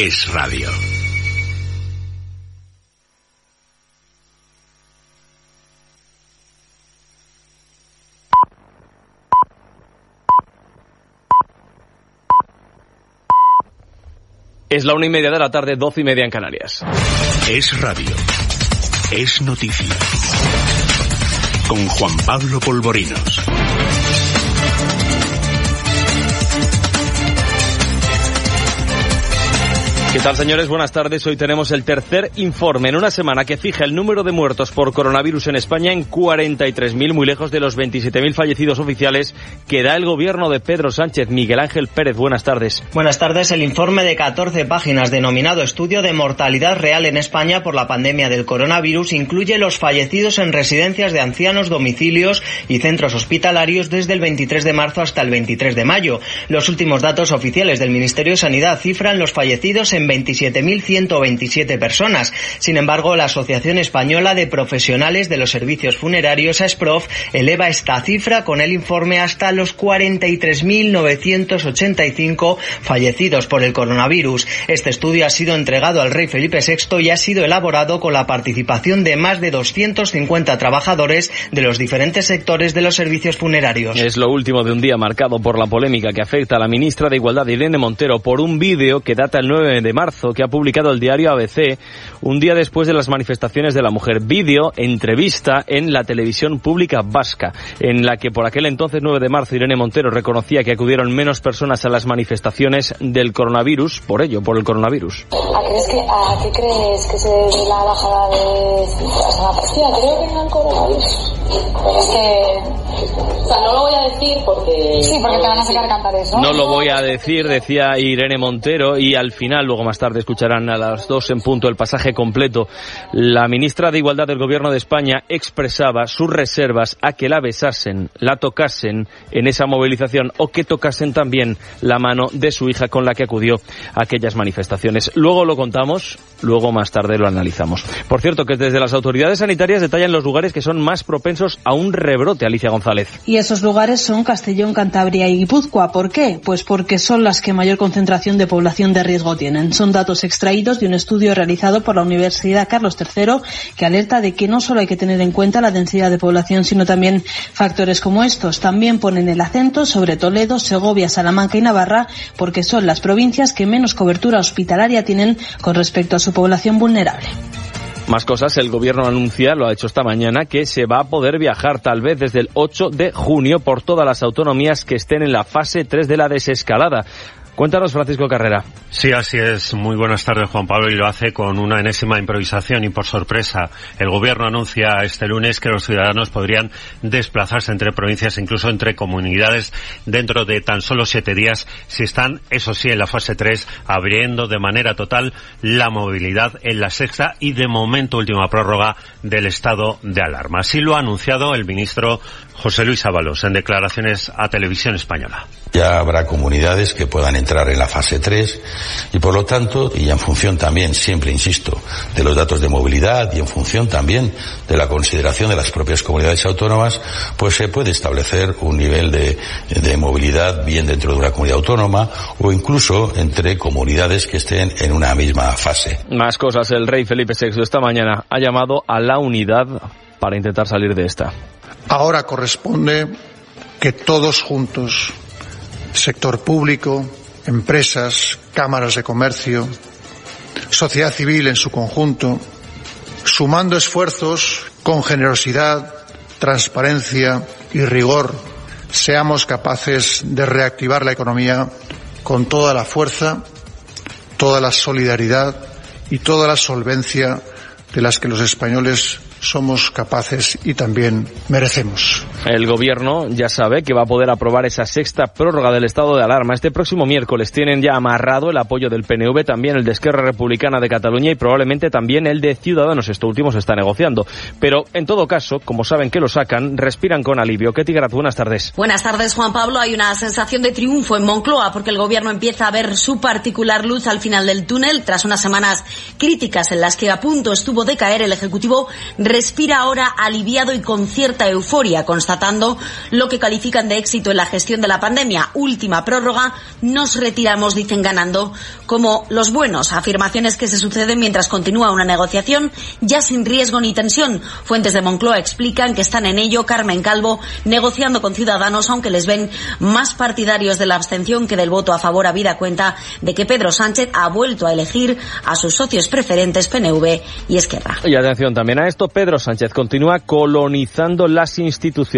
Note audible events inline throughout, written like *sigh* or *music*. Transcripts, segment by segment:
Es radio. Es la una y media de la tarde, doce y media en Canarias. Es radio. Es noticia. Con Juan Pablo Polvorinos. ¿Qué tal, señores? Buenas tardes. Hoy tenemos el tercer informe en una semana que fija el número de muertos por coronavirus en España en 43.000, muy lejos de los 27.000 fallecidos oficiales que da el gobierno de Pedro Sánchez. Miguel Ángel Pérez, buenas tardes. Buenas tardes. El informe de 14 páginas denominado Estudio de Mortalidad Real en España por la pandemia del coronavirus incluye los fallecidos en residencias de ancianos, domicilios y centros hospitalarios desde el 23 de marzo hasta el 23 de mayo. Los últimos datos oficiales del Ministerio de Sanidad cifran los fallecidos en 27.127 personas. Sin embargo, la Asociación Española de Profesionales de los Servicios Funerarios, ASPROF, eleva esta cifra con el informe hasta los 43.985 fallecidos por el coronavirus. Este estudio ha sido entregado al rey Felipe VI y ha sido elaborado con la participación de más de 250 trabajadores de los diferentes sectores de los servicios funerarios. Es lo último de un día marcado por la polémica que afecta a la ministra de Igualdad, Irene Montero, por un vídeo que data el 9 de marzo que ha publicado el diario ABC un día después de las manifestaciones de la mujer. Vídeo, entrevista en la televisión pública vasca, en la que por aquel entonces 9 de marzo Irene Montero reconocía que acudieron menos personas a las manifestaciones del coronavirus, por ello, por el coronavirus. ¿A, crees que, ¿A qué crees que se debe la bajada de la partida? Creo que no el coronavirus. Pero es que... O sea, no lo voy a decir porque... Sí, porque te van a sacar a cantar eso. No lo voy a decir, decía Irene Montero, y al final, luego más tarde escucharán a las dos en punto el pasaje completo. La ministra de Igualdad del Gobierno de España expresaba sus reservas a que la besasen, la tocasen en esa movilización o que tocasen también la mano de su hija con la que acudió a aquellas manifestaciones. Luego lo contamos, luego más tarde lo analizamos. Por cierto, que desde las autoridades sanitarias detallan los lugares que son más propensos a un rebrote, Alicia González. Y esos lugares son Castellón, Cantabria y Guipúzcoa. ¿Por qué? Pues porque son las que mayor concentración de población de riesgo tienen. Son datos extraídos de un estudio realizado por la Universidad Carlos III que alerta de que no solo hay que tener en cuenta la densidad de población, sino también factores como estos. También ponen el acento sobre Toledo, Segovia, Salamanca y Navarra porque son las provincias que menos cobertura hospitalaria tienen con respecto a su población vulnerable. Más cosas, el gobierno anuncia, lo ha hecho esta mañana, que se va a poder viajar tal vez desde el 8 de junio por todas las autonomías que estén en la fase 3 de la desescalada. Cuéntanos, Francisco Carrera. Sí, así es. Muy buenas tardes, Juan Pablo, y lo hace con una enésima improvisación y por sorpresa. El gobierno anuncia este lunes que los ciudadanos podrían desplazarse entre provincias, incluso entre comunidades, dentro de tan solo siete días, si están, eso sí, en la fase 3, abriendo de manera total la movilidad en la sexta y, de momento, última prórroga del estado de alarma. Así lo ha anunciado el ministro José Luis Ábalos en declaraciones a Televisión Española. Ya habrá comunidades que puedan entrar en la fase 3 y por lo tanto, y en función también, siempre insisto, de los datos de movilidad y en función también de la consideración de las propias comunidades autónomas, pues se puede establecer un nivel de, de movilidad bien dentro de una comunidad autónoma o incluso entre comunidades que estén en una misma fase. Más cosas, el rey Felipe VI esta mañana ha llamado a la unidad para intentar salir de esta. Ahora corresponde que todos juntos, sector público, empresas, cámaras de comercio, sociedad civil en su conjunto, sumando esfuerzos con generosidad, transparencia y rigor, seamos capaces de reactivar la economía con toda la fuerza toda la solidaridad y toda la solvencia de las que los españoles somos capaces y también merecemos. El gobierno ya sabe que va a poder aprobar esa sexta prórroga del estado de alarma. Este próximo miércoles tienen ya amarrado el apoyo del PNV, también el de Esquerra Republicana de Cataluña y probablemente también el de Ciudadanos. Esto último se está negociando. Pero en todo caso, como saben que lo sacan, respiran con alivio. Ketty Grat, buenas tardes. Buenas tardes, Juan Pablo. Hay una sensación de triunfo en Moncloa porque el gobierno empieza a ver su particular luz al final del túnel. Tras unas semanas críticas en las que a punto estuvo de caer, el Ejecutivo respira ahora aliviado y con cierta euforia, lo que califican de éxito en la gestión de la pandemia. Última prórroga, nos retiramos, dicen ganando, como los buenos. Afirmaciones que se suceden mientras continúa una negociación ya sin riesgo ni tensión. Fuentes de Moncloa explican que están en ello Carmen Calvo negociando con Ciudadanos, aunque les ven más partidarios de la abstención que del voto a favor, habida cuenta de que Pedro Sánchez ha vuelto a elegir a sus socios preferentes PNV y Esquerra. Y atención también a esto, Pedro Sánchez continúa colonizando las instituciones.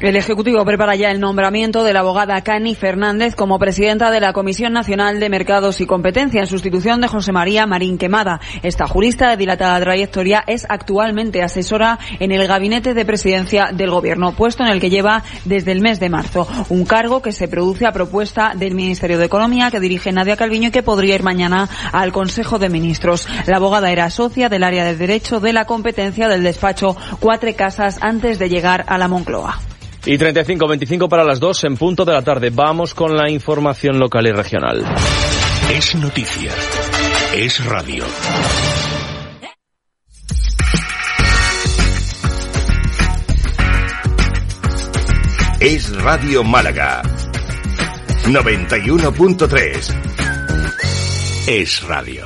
El Ejecutivo prepara ya el nombramiento de la abogada Cani Fernández como presidenta de la Comisión Nacional de Mercados y Competencia en sustitución de José María Marín Quemada. Esta jurista de dilatada trayectoria es actualmente asesora en el gabinete de presidencia del Gobierno, puesto en el que lleva desde el mes de marzo. Un cargo que se produce a propuesta del Ministerio de Economía que dirige Nadia Calviño y que podría ir mañana al Consejo de Ministros. La abogada era socia del área de Derecho de la Competencia del despacho Cuatro Casas antes de llegar a la Moncloa. Y 35-25 para las 2 en punto de la tarde. Vamos con la información local y regional. Es noticia. Es radio. Es Radio Málaga. 91.3. Es radio.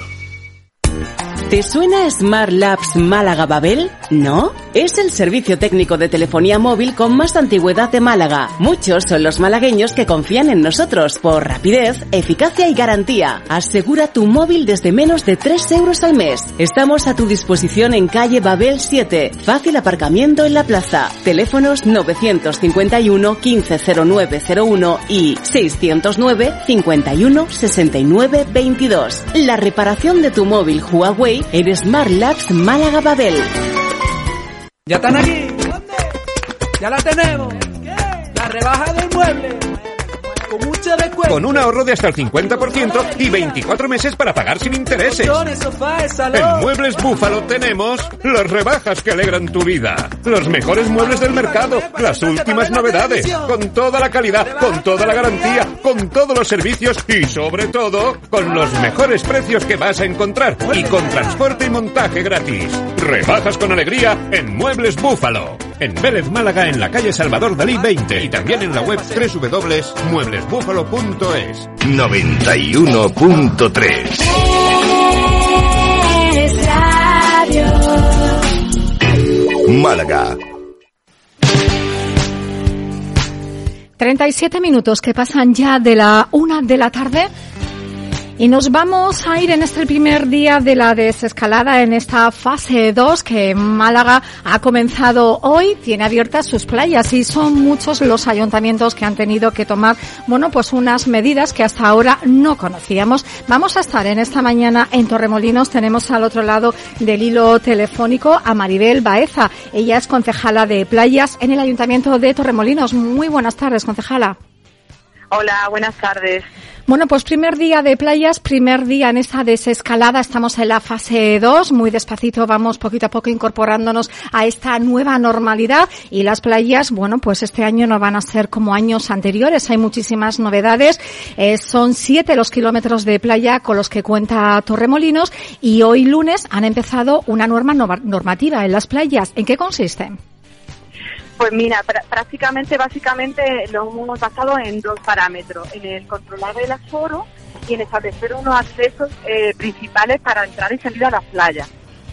¿Te suena Smart Labs Málaga Babel? ¿No? Es el servicio técnico de telefonía móvil con más antigüedad de Málaga. Muchos son los malagueños que confían en nosotros por rapidez, eficacia y garantía. Asegura tu móvil desde menos de 3 euros al mes. Estamos a tu disposición en calle Babel 7. Fácil aparcamiento en la plaza. Teléfonos 951 150901 y 609 51 69 22. La reparación de tu móvil Huawei en Smart Labs Málaga Babel. ¿Ya están aquí? ¿Dónde? Ya la tenemos. La rebaja del mueble. Con mucho descuento. Con un ahorro de hasta el 50% y 24 meses para pagar sin intereses. En. Muebles Búfalo tenemos las rebajas que alegran tu vida. Los mejores muebles del mercado, las últimas novedades, con toda la calidad, con toda la garantía, con todos los servicios y sobre todo con los mejores precios que vas a encontrar y con transporte y montaje gratis. Rebajas con alegría en Muebles Búfalo. En Vélez Málaga en la calle Salvador Dalí 20 y también en la web www.mueblesbúfalo.es. 91.3. Málaga. 37 minutos que pasan ya de la una de la tarde. Y nos vamos a ir en este primer día de la desescalada en esta fase 2 que Málaga ha comenzado hoy. Tiene abiertas sus playas y son muchos los ayuntamientos que han tenido que tomar, bueno, pues unas medidas que hasta ahora no conocíamos. Vamos a estar en esta mañana en Torremolinos. Tenemos al otro lado del hilo telefónico a Maribel Baeza. Ella es concejala de playas en el ayuntamiento de Torremolinos. Muy buenas tardes, concejala. Hola, buenas tardes. Bueno, pues primer día de playas, primer día en esta desescalada. Estamos en la fase 2. Muy despacito vamos poquito a poco incorporándonos a esta nueva normalidad. Y las playas, bueno, pues este año no van a ser como años anteriores. Hay muchísimas novedades. Eh, son siete los kilómetros de playa con los que cuenta Torremolinos. Y hoy lunes han empezado una norma normativa en las playas. ¿En qué consiste? Pues mira, pr- prácticamente, básicamente lo hemos basado en dos parámetros, en el controlar el aforo y en establecer unos accesos eh, principales para entrar y salir a las playas.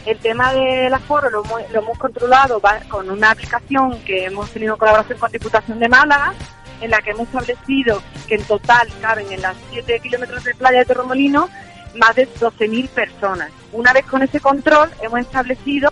El tema del aforo lo, hemos- lo hemos controlado con una aplicación que hemos tenido en colaboración con Diputación de Málaga, en la que hemos establecido que en total caben en las 7 kilómetros de playa de Torremolinos más de 12.000 personas. Una vez con ese control hemos establecido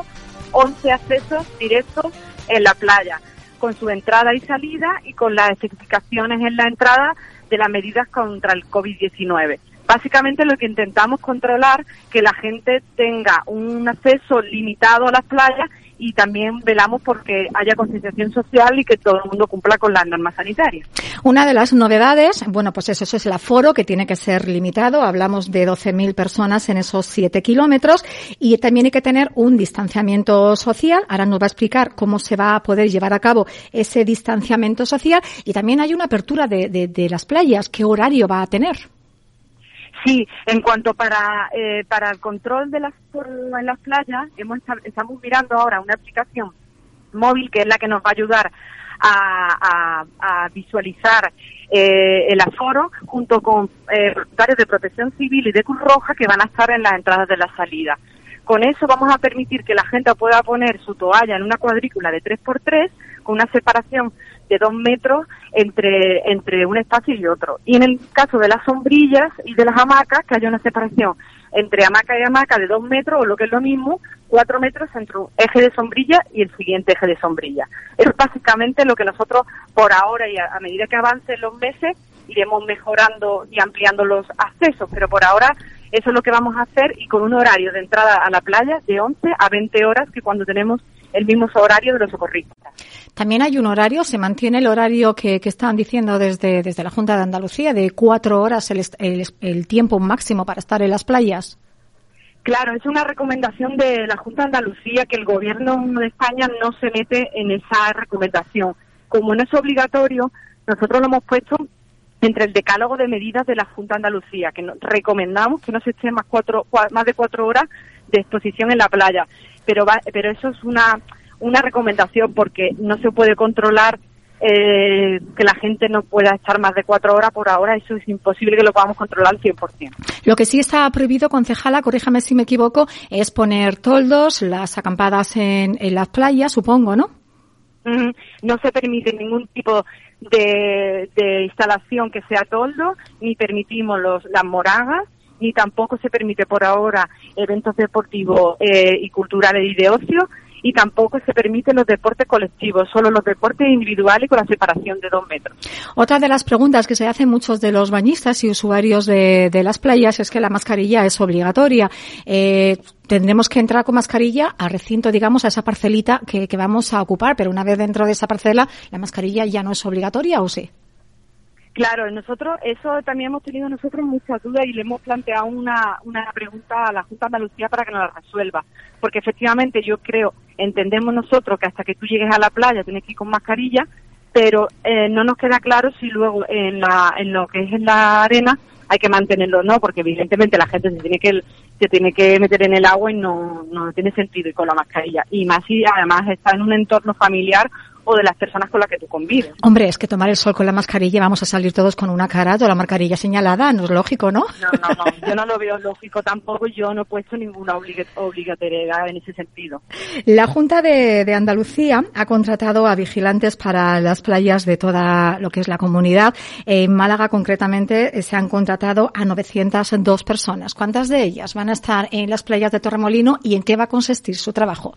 11 accesos directos en la playa, con su entrada y salida y con las especificaciones en la entrada de las medidas contra el COVID-19. Básicamente lo que intentamos controlar que la gente tenga un acceso limitado a las playas y también velamos porque haya concienciación social y que todo el mundo cumpla con las normas sanitarias. Una de las novedades, bueno, pues eso, eso es el aforo que tiene que ser limitado. Hablamos de 12.000 personas en esos 7 kilómetros y también hay que tener un distanciamiento social. Ahora nos va a explicar cómo se va a poder llevar a cabo ese distanciamiento social y también hay una apertura de, de, de las playas. ¿Qué horario va a tener? Sí, en cuanto para eh, para el control de las en las playas, hemos estamos mirando ahora una aplicación móvil que es la que nos va a ayudar a, visualizar eh, el aforo junto con eh, de protección civil y de Cruz Roja que van a estar en las entradas de la salida. Con eso vamos a permitir que la gente pueda poner su toalla en una cuadrícula de 3x3 con una separación de dos metros entre, entre un espacio y otro. Y en el caso de las sombrillas y de las hamacas, que haya una separación entre hamaca y hamaca de dos metros, o lo que es lo mismo, cuatro metros entre un eje de sombrilla y el siguiente eje de sombrilla. Es básicamente lo que nosotros, por ahora y a, medida que avancen los meses, iremos mejorando y ampliando los accesos, pero por ahora eso es lo que vamos a hacer y con un horario de entrada a la playa de 11 a 20 horas que cuando tenemos el mismo horario de los socorristas. También hay un horario, se mantiene el horario que, que están diciendo desde, desde la Junta de Andalucía, de cuatro horas el, el, el tiempo máximo para estar en las playas. Claro, es una recomendación de la Junta de Andalucía que el Gobierno de España no se mete en esa recomendación. Como no es obligatorio, nosotros lo hemos puesto entre el decálogo de medidas de la Junta de Andalucía, que recomendamos que no se esté más, cuatro, más de cuatro horas de exposición en la playa pero, pero eso es una, una recomendación porque no se puede controlar eh, que la gente no pueda estar más de cuatro horas por ahora, eso es imposible que lo podamos controlar al 100%. Lo que sí está prohibido, concejala, corríjame si me equivoco, es poner toldos, las acampadas en, en las playas, supongo, ¿no? No se permite ningún tipo de, instalación que sea toldo, ni permitimos los, las moragas, ni tampoco se permite por ahora eventos deportivos eh, y culturales y de ocio, y tampoco se permiten los deportes colectivos, solo los deportes individuales con la separación de dos metros. Otra de las preguntas que se hacen muchos de los bañistas y usuarios de, las playas es que la mascarilla es obligatoria. Eh, tendremos que entrar con mascarilla al recinto, digamos, a esa parcelita que vamos a ocupar, pero una vez dentro de esa parcela, ¿la mascarilla ya no es obligatoria o sí? Claro, nosotros, eso también hemos tenido nosotros muchas dudas y le hemos planteado una, una pregunta a la Junta de Andalucía para que nos la resuelva. Porque efectivamente yo creo, entendemos nosotros que hasta que tú llegues a la playa tienes que ir con mascarilla, pero eh, no nos queda claro si luego en, la, en lo que es en la arena hay que mantenerlo no, porque evidentemente la gente se tiene que se tiene que meter en el agua y no, no tiene sentido ir con la mascarilla. Y más si además está en un entorno familiar o de las personas con las que tú convives. Hombre, es que tomar el sol con la mascarilla, vamos a salir todos con una cara, toda la mascarilla señalada, no es lógico, ¿no? No, no, no, yo no lo veo lógico tampoco, yo no he puesto ninguna obligatoriedad en ese sentido. La Junta de, de, Andalucía ha contratado a vigilantes para las playas de toda lo que es la comunidad. En Málaga, concretamente, se han contratado a 902 personas. ¿Cuántas de ellas van a estar en las playas de Torremolino y en qué va a consistir su trabajo?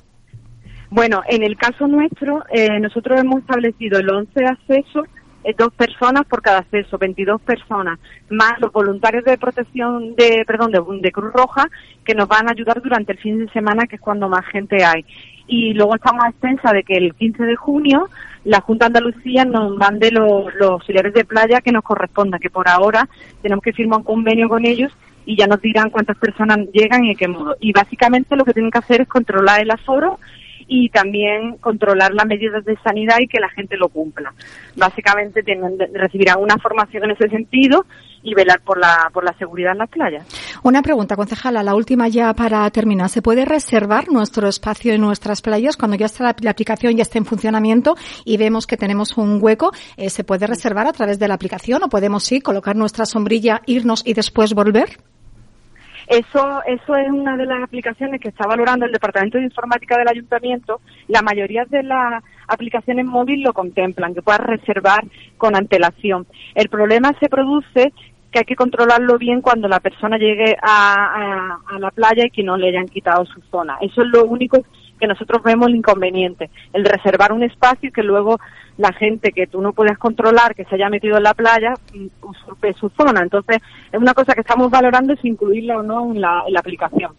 Bueno, en el caso nuestro, eh, nosotros hemos establecido el 11 accesos, eh, dos personas por cada acceso, 22 personas, más los voluntarios de protección de, perdón, de, Cruz Roja, que nos van a ayudar durante el fin de semana, que es cuando más gente hay. Y luego estamos a extensa de que el 15 de junio la Junta Andalucía nos mande los, los auxiliares de playa que nos corresponda, que por ahora tenemos que firmar un convenio con ellos y ya nos dirán cuántas personas llegan y de qué modo. Y básicamente lo que tienen que hacer es controlar el aforo y también controlar las medidas de sanidad y que la gente lo cumpla. Básicamente tienen, recibirán una formación en ese sentido y velar por la, por la seguridad en las playas. Una pregunta, concejala, la última ya para terminar. ¿Se puede reservar nuestro espacio en nuestras playas cuando ya está la, aplicación, ya está en funcionamiento y vemos que tenemos un hueco? Eh, ¿Se puede reservar a través de la aplicación o podemos sí colocar nuestra sombrilla, irnos y después volver? Eso, eso es una de las aplicaciones que está valorando el Departamento de Informática del Ayuntamiento. La mayoría de las aplicaciones móviles lo contemplan, que puedas reservar con antelación. El problema se produce que hay que controlarlo bien cuando la persona llegue a, a, a, la playa y que no le hayan quitado su zona. Eso es lo único que nosotros vemos el inconveniente, el reservar un espacio que luego la gente que tú no puedes controlar, que se haya metido en la playa, mm, usurpe su zona. Entonces, es una cosa que estamos valorando si incluirla o no en la, en la aplicación.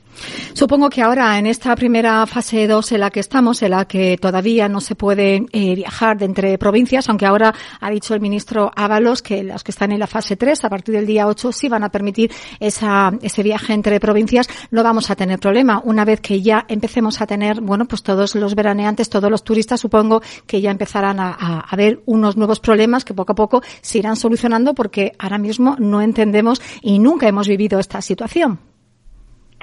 Supongo que ahora, en esta primera fase 2 en la que estamos, en la que todavía no se puede eh, viajar de entre provincias, aunque ahora ha dicho el ministro Ábalos que los que están en la fase 3, a partir del día 8, sí van a permitir esa, ese viaje entre provincias, no vamos a tener problema. Una vez que ya empecemos a tener, bueno, pues todos los veraneantes, todos los turistas, supongo que ya empezarán a, a, a ver unos nuevos problemas que poco a poco se irán solucionando porque ahora mismo no entendemos y nunca hemos vivido esta situación.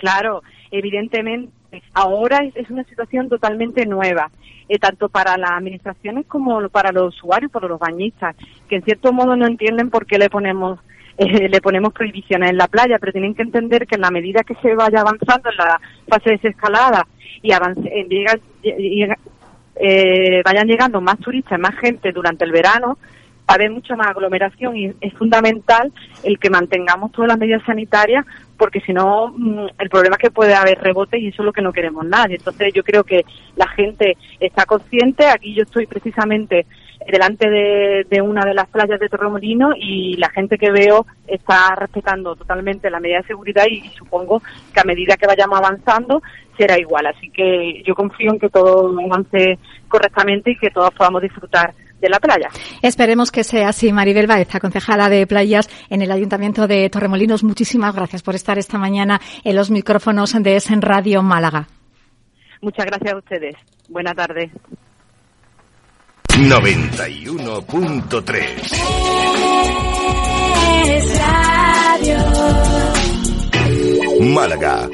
Claro, evidentemente, ahora es, una situación totalmente nueva, eh, tanto para las administraciones como para los usuarios, para los bañistas, que en cierto modo no entienden por qué le ponemos *laughs* eh, le ponemos prohibiciones en la playa, pero tienen que entender que en la medida que se vaya avanzando en la fase de desescalada y avance, eh, llega, llega, eh, vayan llegando más turistas, más gente durante el verano, va a haber mucha más aglomeración y es fundamental el que mantengamos todas las medidas sanitarias porque si no mm, el problema es que puede haber rebotes y eso es lo que no queremos nadie. Entonces yo creo que la gente está consciente, aquí yo estoy precisamente delante de, de una de las playas de Torremolino y la gente que veo está respetando totalmente la medida de seguridad y, y supongo que a medida que vayamos avanzando será igual. Así que yo confío en que todo avance correctamente y que todos podamos disfrutar de la playa. Esperemos que sea así. Maribel Baeza, concejala de playas en el Ayuntamiento de Torremolinos, muchísimas gracias por estar esta mañana en los micrófonos de Esen Radio Málaga. Muchas gracias a ustedes. Buena tarde. 91.3 Málaga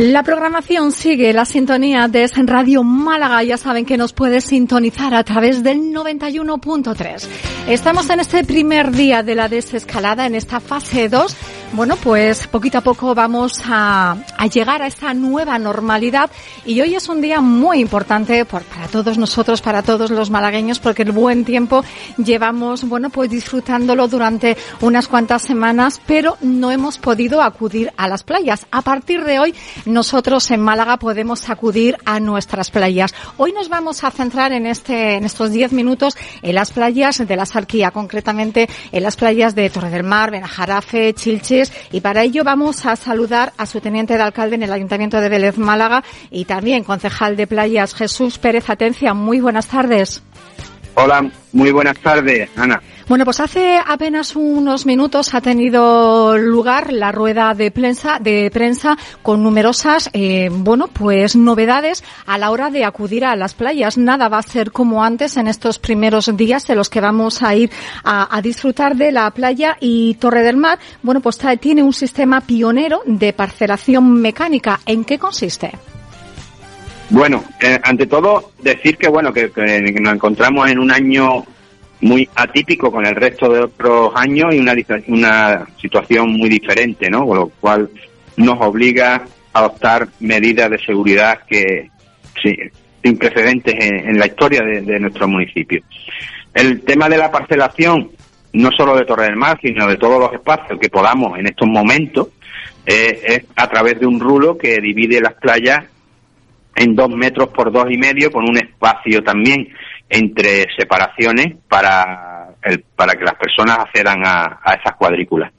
La programación sigue la sintonía de Radio Málaga. Ya saben que nos puede sintonizar a través del 91.3. Estamos en este primer día de la desescalada, en esta fase 2. Bueno, pues poquito a poco vamos a, a llegar a esta nueva normalidad y hoy es un día muy importante por, para todos nosotros, para todos los malagueños, porque el buen tiempo llevamos, bueno, pues disfrutándolo durante unas cuantas semanas, pero no hemos podido acudir a las playas. A partir de hoy, nosotros en Málaga podemos acudir a nuestras playas. Hoy nos vamos a centrar en este, en estos 10 minutos en las playas de la Sarquía, concretamente en las playas de Torre del Mar, Benajarafe, Y para ello vamos a saludar a su teniente de alcalde en el Ayuntamiento de Vélez Málaga y también concejal de playas Jesús Pérez Atencia. Muy buenas tardes. Hola, muy buenas tardes, Ana. Bueno, pues hace apenas unos minutos ha tenido lugar la rueda de prensa, de prensa con numerosas, eh, bueno, pues novedades a la hora de acudir a las playas. Nada va a ser como antes en estos primeros días de los que vamos a ir a, disfrutar de la playa y Torre del Mar. Bueno, pues tiene un sistema pionero de parcelación mecánica. ¿En qué consiste? Bueno, eh, ante todo decir que bueno que, nos encontramos en un año muy atípico con el resto de otros años y una, una situación muy diferente, ¿no? Con lo cual nos obliga a adoptar medidas de seguridad que sí, sin precedentes en, la historia de, de, nuestro municipio. El tema de la parcelación, no solo de Torre del Mar, sino de todos los espacios que podamos en estos momentos, eh, es a través de un rulo que divide las playas en dos metros por dos y medio, con un espacio también entre separaciones para, el, para que las personas accedan a, a esas cuadrículas.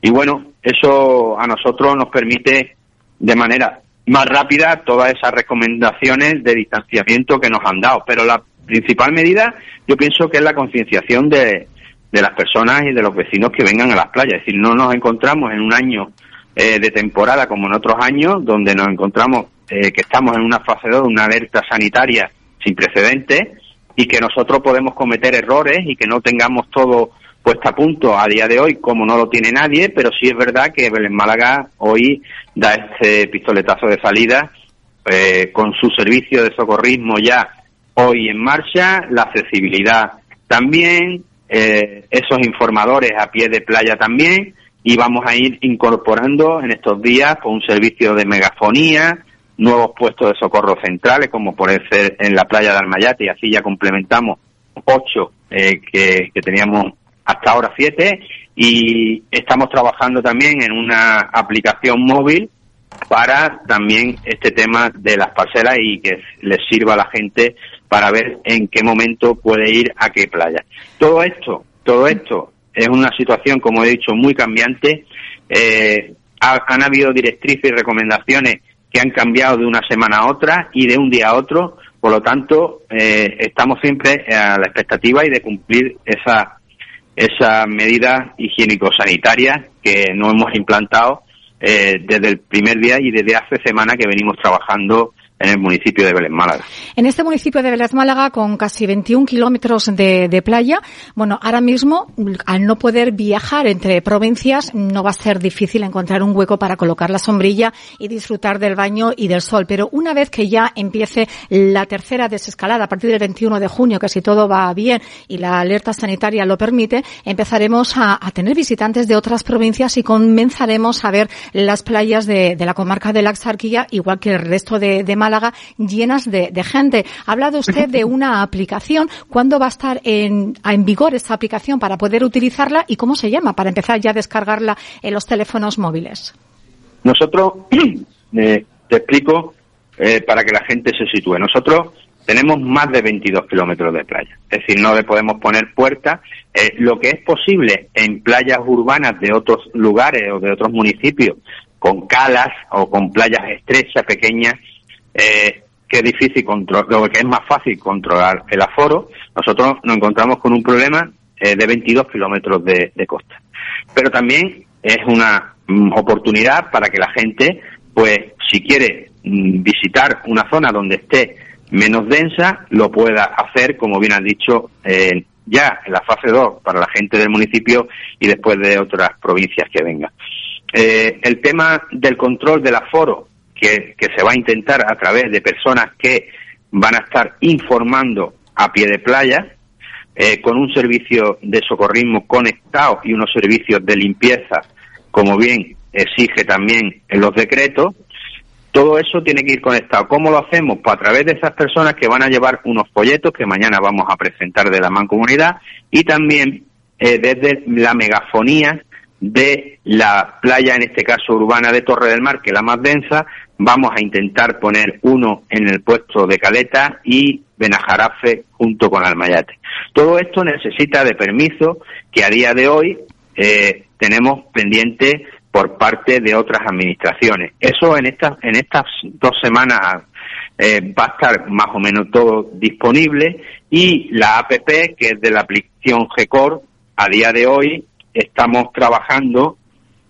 Y bueno, eso a nosotros nos permite de manera más rápida todas esas recomendaciones de distanciamiento que nos han dado. Pero la principal medida yo pienso que es la concienciación de, de las personas y de los vecinos que vengan a las playas. Es decir, no nos encontramos en un año eh, de temporada como en otros años, donde nos encontramos eh, que estamos en una fase 2 de una alerta sanitaria sin precedentes y que nosotros podemos cometer errores y que no tengamos todo puesto a punto a día de hoy como no lo tiene nadie, pero sí es verdad que Belén Málaga hoy da este pistoletazo de salida eh, con su servicio de socorrismo ya hoy en marcha, la accesibilidad también, eh, esos informadores a pie de playa también, y vamos a ir incorporando en estos días pues, un servicio de megafonía, nuevos puestos de socorro centrales, como puede ser en la playa de Almayate, y así ya complementamos ocho eh, que, teníamos hasta ahora siete, y estamos trabajando también en una aplicación móvil para también este tema de las parcelas y que les sirva a la gente para ver en qué momento puede ir a qué playa. Todo esto, todo esto es una situación, como he dicho, muy cambiante. Eh, han habido directrices y recomendaciones que han cambiado de una semana a otra y de un día a otro. Por lo tanto, eh, estamos siempre a la expectativa y de cumplir esa esas medidas higiénico-sanitarias que no hemos implantado eh, desde el primer día y desde hace semana que venimos trabajando en el municipio de Vélez Málaga. En este municipio de Vélez Málaga, con casi 21 kilómetros de, playa, bueno, ahora mismo, al no poder viajar entre provincias, no va a ser difícil encontrar un hueco para colocar la sombrilla y disfrutar del baño y del sol. Pero una vez que ya empiece la tercera desescalada, a partir del 21 de junio, que si todo va bien y la alerta sanitaria lo permite, empezaremos a, tener visitantes de otras provincias y comenzaremos a ver las playas de, de la comarca de la Axarquía, igual que el resto de, de Málaga llenas de, gente. Ha hablado usted de una aplicación. ¿Cuándo va a estar en, en, vigor esta aplicación para poder utilizarla y cómo se llama para empezar ya a descargarla en los teléfonos móviles? Nosotros, *clears throat* eh, te explico eh, para que la gente se sitúe. Nosotros tenemos más de 22 kilómetros de playa. Es decir, no le podemos poner puertas. Eh, lo que es posible en playas urbanas de otros lugares o de otros municipios, con calas o con playas estrechas, pequeñas, eh, que es difícil controlar, que es más fácil controlar el aforo, nosotros nos encontramos con un problema eh, de 22 kilómetros de, costa. Pero también es una mm, oportunidad para que la gente, pues, si quiere mm, visitar una zona donde esté menos densa, lo pueda hacer, como bien han dicho, eh, ya en la fase 2 para la gente del municipio y después de otras provincias que vengan. Eh, el tema del control del aforo que, se va a intentar a través de personas que van a estar informando a pie de playa, eh, con un servicio de socorrismo conectado y unos servicios de limpieza, como bien exige también en los decretos. Todo eso tiene que ir conectado. ¿Cómo lo hacemos? Pues a través de esas personas que van a llevar unos folletos que mañana vamos a presentar de la mancomunidad y también eh, desde la megafonía de la playa, en este caso urbana de Torre del Mar, que es la más densa, vamos a intentar poner uno en el puesto de Caleta y Benajarafe junto con Almayate. Todo esto necesita de permiso que a día de hoy eh, tenemos pendiente por parte de otras administraciones. Eso en estas en estas dos semanas eh, va a estar más o menos todo disponible y la APP, que es de la aplicación GECOR, a día de hoy estamos trabajando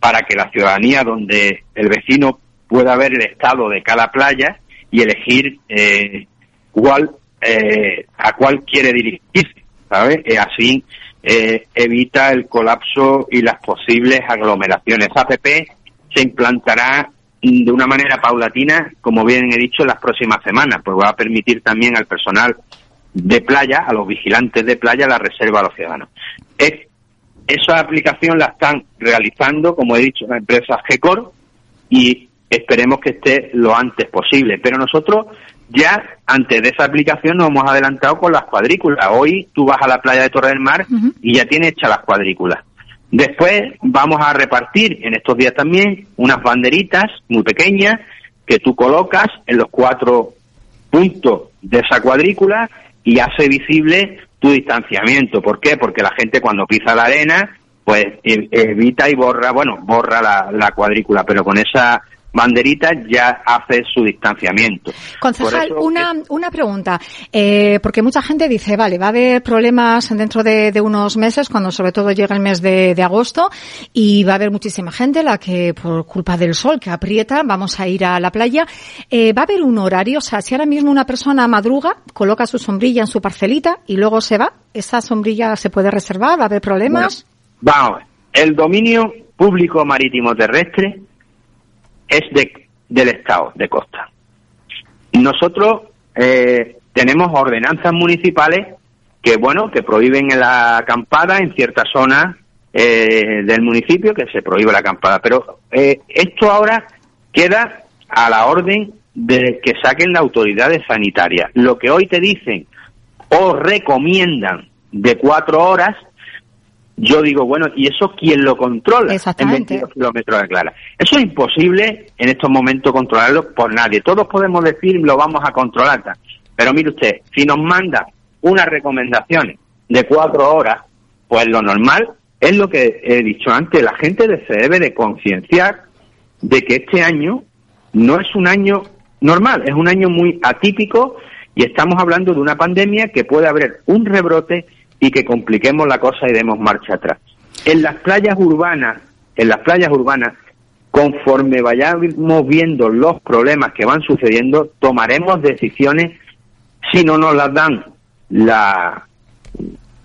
para que la ciudadanía donde el vecino pueda ver el estado de cada playa y elegir eh, cuál eh, a cuál quiere dirigirse, ¿sabes? Y así eh, evita el colapso y las posibles aglomeraciones. APP se implantará de una manera paulatina, como bien he dicho, en las próximas semanas, pues va a permitir también al personal de playa, a los vigilantes de playa, la reserva a los ciudadanos. Es, esa aplicación la están realizando, como he dicho, la empresa GECOR y esperemos que esté lo antes posible. Pero nosotros ya antes de esa aplicación nos hemos adelantado con las cuadrículas. Hoy tú vas a la playa de Torre del Mar uh -huh. y ya tienes hechas las cuadrículas. Después vamos a repartir en estos días también unas banderitas muy pequeñas que tú colocas en los cuatro puntos de esa cuadrícula y hace visible tu distanciamiento. ¿Por qué? Porque la gente cuando pisa la arena pues evita y borra, bueno, borra la, la cuadrícula, pero con esa banderita ya hace su distanciamiento. Concejal, una, una pregunta, eh, porque mucha gente dice, vale, va a haber problemas dentro de, de unos meses, cuando sobre todo llega el mes de, de, agosto, y va a haber muchísima gente la que por culpa del sol que aprieta, vamos a ir a la playa. Eh, va a haber un horario, o sea, si ahora mismo una persona madruga, coloca su sombrilla en su parcelita y luego se va, ¿esa sombrilla se puede reservar? ¿Va a haber problemas? Bueno, vamos, el dominio público marítimo terrestre es de, del Estado, de costa. Nosotros eh, tenemos ordenanzas municipales que, bueno, que prohíben la acampada en ciertas zonas eh, del municipio, que se prohíbe la acampada. Pero eh, esto ahora queda a la orden de que saquen las autoridades sanitarias. Lo que hoy te dicen o recomiendan de cuatro horas, yo digo, bueno, ¿y eso quién lo controla en Exactamente. 22 kilómetros de clara? Eso es imposible en estos momentos controlarlo por nadie. Todos podemos decir, lo vamos a controlar. Pero mire usted, si nos manda unas recomendaciones de cuatro horas, pues lo normal es lo que he dicho antes, la gente se debe de concienciar de que este año no es un año normal, es un año muy atípico y estamos hablando de una pandemia que puede haber un rebrote y que compliquemos la cosa y demos marcha atrás. En las playas urbanas, en las playas urbanas, conforme vayamos viendo los problemas que van sucediendo, tomaremos decisiones si no nos las dan la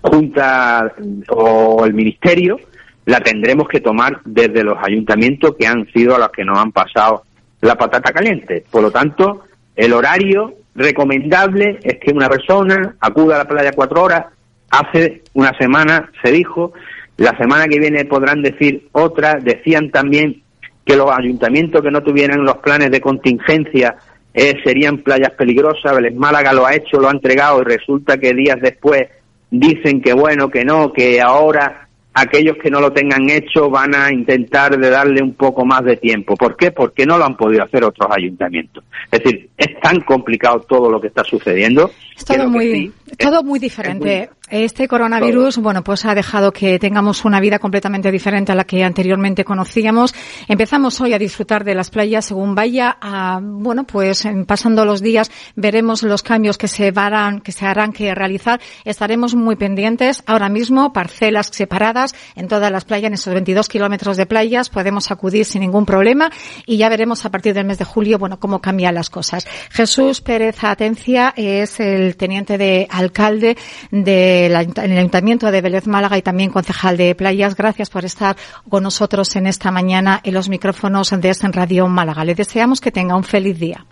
Junta o el Ministerio, la tendremos que tomar desde los ayuntamientos que han sido a los que nos han pasado la patata caliente. Por lo tanto, el horario recomendable es que una persona acuda a la playa cuatro horas. Hace una semana se dijo, la semana que viene podrán decir otra. Decían también que los ayuntamientos que no tuvieran los planes de contingencia eh, serían playas peligrosas. Vélez Málaga lo ha hecho, lo ha entregado y resulta que días después dicen que bueno, que no, que ahora aquellos que no lo tengan hecho van a intentar de darle un poco más de tiempo. ¿Por qué? Porque no lo han podido hacer otros ayuntamientos. Es decir, es tan complicado todo lo que está sucediendo. Es todo muy, sí todo muy diferente. Este coronavirus, bueno, pues ha dejado que tengamos una vida completamente diferente a la que anteriormente conocíamos. Empezamos hoy a disfrutar de las playas según vaya a, bueno, pues pasando los días veremos los cambios que se harán, que se harán que realizar. Estaremos muy pendientes. Ahora mismo, parcelas separadas en todas las playas, en esos 22 kilómetros de playas, podemos acudir sin ningún problema y ya veremos a partir del mes de julio, bueno, cómo cambian las cosas. Jesús Pérez Atencia es el teniente de alcalde del ayunt- en el Ayuntamiento de Vélez Málaga y también concejal de playas. Gracias por estar con nosotros en esta mañana en los micrófonos de Essen Radio Málaga. Le deseamos que tenga un feliz día.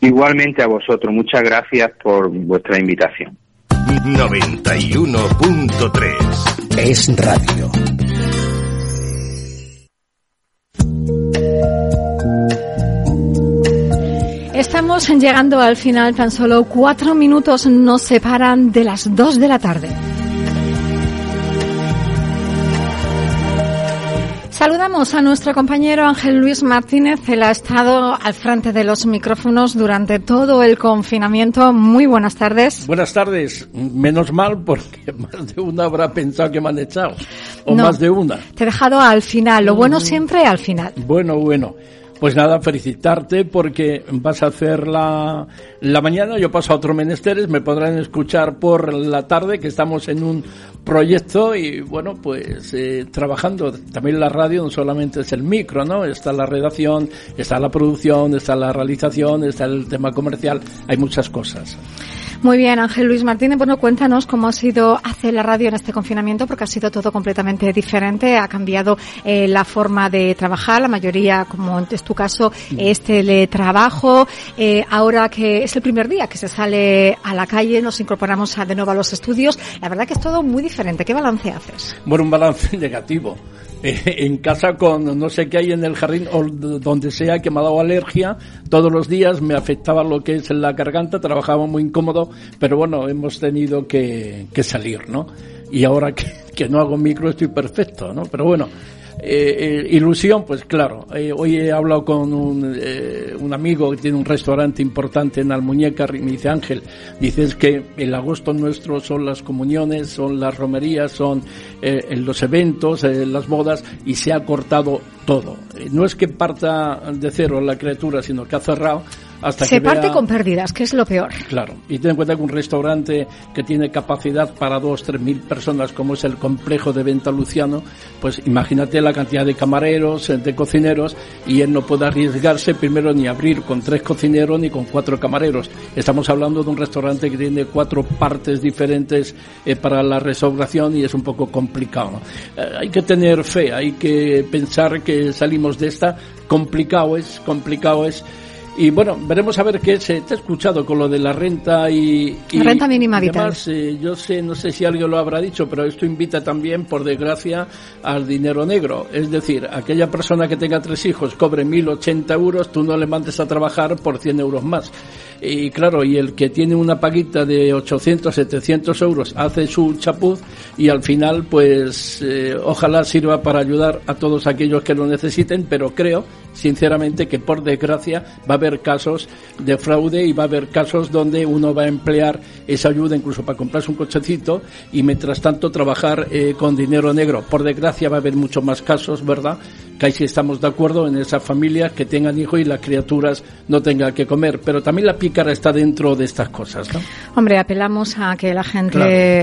Igualmente a vosotros, muchas gracias por vuestra invitación. 91.3 es radio. Estamos llegando al final, tan solo cuatro minutos nos separan de las dos de la tarde. Saludamos a nuestro compañero Ángel Luis Martínez. Él ha estado al frente de los micrófonos durante todo el confinamiento. Muy buenas tardes. Buenas tardes. Menos mal porque *laughs* más de una habrá pensado que me han echado. O No. más de una. Te he dejado al final. Lo bueno siempre al final. Bueno, bueno. Pues nada, felicitarte porque vas a hacer la, la mañana, yo paso a otros menesteres, me podrán escuchar por la tarde, que estamos en un proyecto y bueno, pues eh, trabajando. También la radio no solamente es el micro, ¿no? Está la redacción, está la producción, está la realización, está el tema comercial, hay muchas cosas. Muy bien, Ángel Luis Martínez. Bueno, cuéntanos cómo ha sido hacer la radio en este confinamiento, porque ha sido todo completamente diferente. Ha cambiado eh, la forma de trabajar. La mayoría, como es tu caso, es teletrabajo. Eh, ahora que es el primer día que se sale a la calle, nos incorporamos a- de nuevo a los estudios. La verdad que es todo muy diferente. ¿Qué balance haces? Bueno, un balance *laughs* negativo. Eh, en casa con no sé qué hay en el jardín o donde sea que me ha dado alergia, todos los días me afectaba lo que es la garganta, trabajaba muy incómodo, pero bueno, hemos tenido que, que salir, ¿no? Y ahora que, que no hago micro estoy perfecto, ¿no? Pero bueno, eh, eh, ilusión, pues claro. Eh, hoy he hablado con un, eh, un amigo que tiene un restaurante importante en Almuñeca, y me dice Ángel, dices que el agosto nuestro son las comuniones, son las romerías, son eh, los eventos, eh, las bodas, y se ha cortado todo. No es que parta de cero la criatura, sino que ha cerrado hasta Se que parte vea- con pérdidas, que es lo peor. Claro, y ten en cuenta que un restaurante que tiene capacidad para dos, tres mil personas, como es el complejo de Venta Luciano, pues imagínate la cantidad de camareros, de cocineros, y él no puede arriesgarse primero ni abrir con tres cocineros ni con cuatro camareros. Estamos hablando de un restaurante que tiene cuatro partes diferentes eh, para la restauración y es un poco complicado. ¿no? Eh, hay que tener fe, hay que pensar que salimos de esta. Complicado es, complicado es. Y bueno, veremos a ver qué se te ha escuchado con lo de la renta y... y La renta mínima vital. además, eh, yo sé, no sé si alguien lo habrá dicho, pero esto invita también, por desgracia, al dinero negro. Es decir, aquella persona que tenga tres hijos cobre 1.080 euros, tú no le mandes a trabajar por 100 euros más. Y claro, y el que tiene una paguita de 800, 700 euros hace su chapuz y al final pues eh, ojalá sirva para ayudar a todos aquellos que lo necesiten, pero creo sinceramente que por desgracia va a haber casos de fraude y va a haber casos donde uno va a emplear esa ayuda incluso para comprarse un cochecito y mientras tanto trabajar eh, con dinero negro. Por desgracia va a haber muchos más casos, ¿verdad? Sí estamos de acuerdo en esas familias que tengan hijos y las criaturas no tengan que comer. Pero también la está dentro de estas cosas, ¿no? Hombre, apelamos a que la gente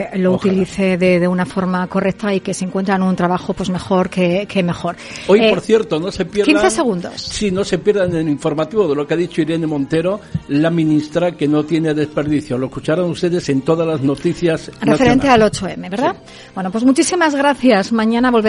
Claro, lo ojalá. utilice de, de una forma correcta y que se encuentran un trabajo pues mejor que, que mejor. Hoy, Eh, por cierto, no se pierdan. 15 segundos. Sí, no se pierdan en el informativo de lo que ha dicho Irene Montero, la ministra que no tiene desperdicio. Lo escucharon ustedes en todas las noticias Referente nacionales. al 8M, ¿verdad? Bueno, pues muchísimas gracias. Mañana volveremos.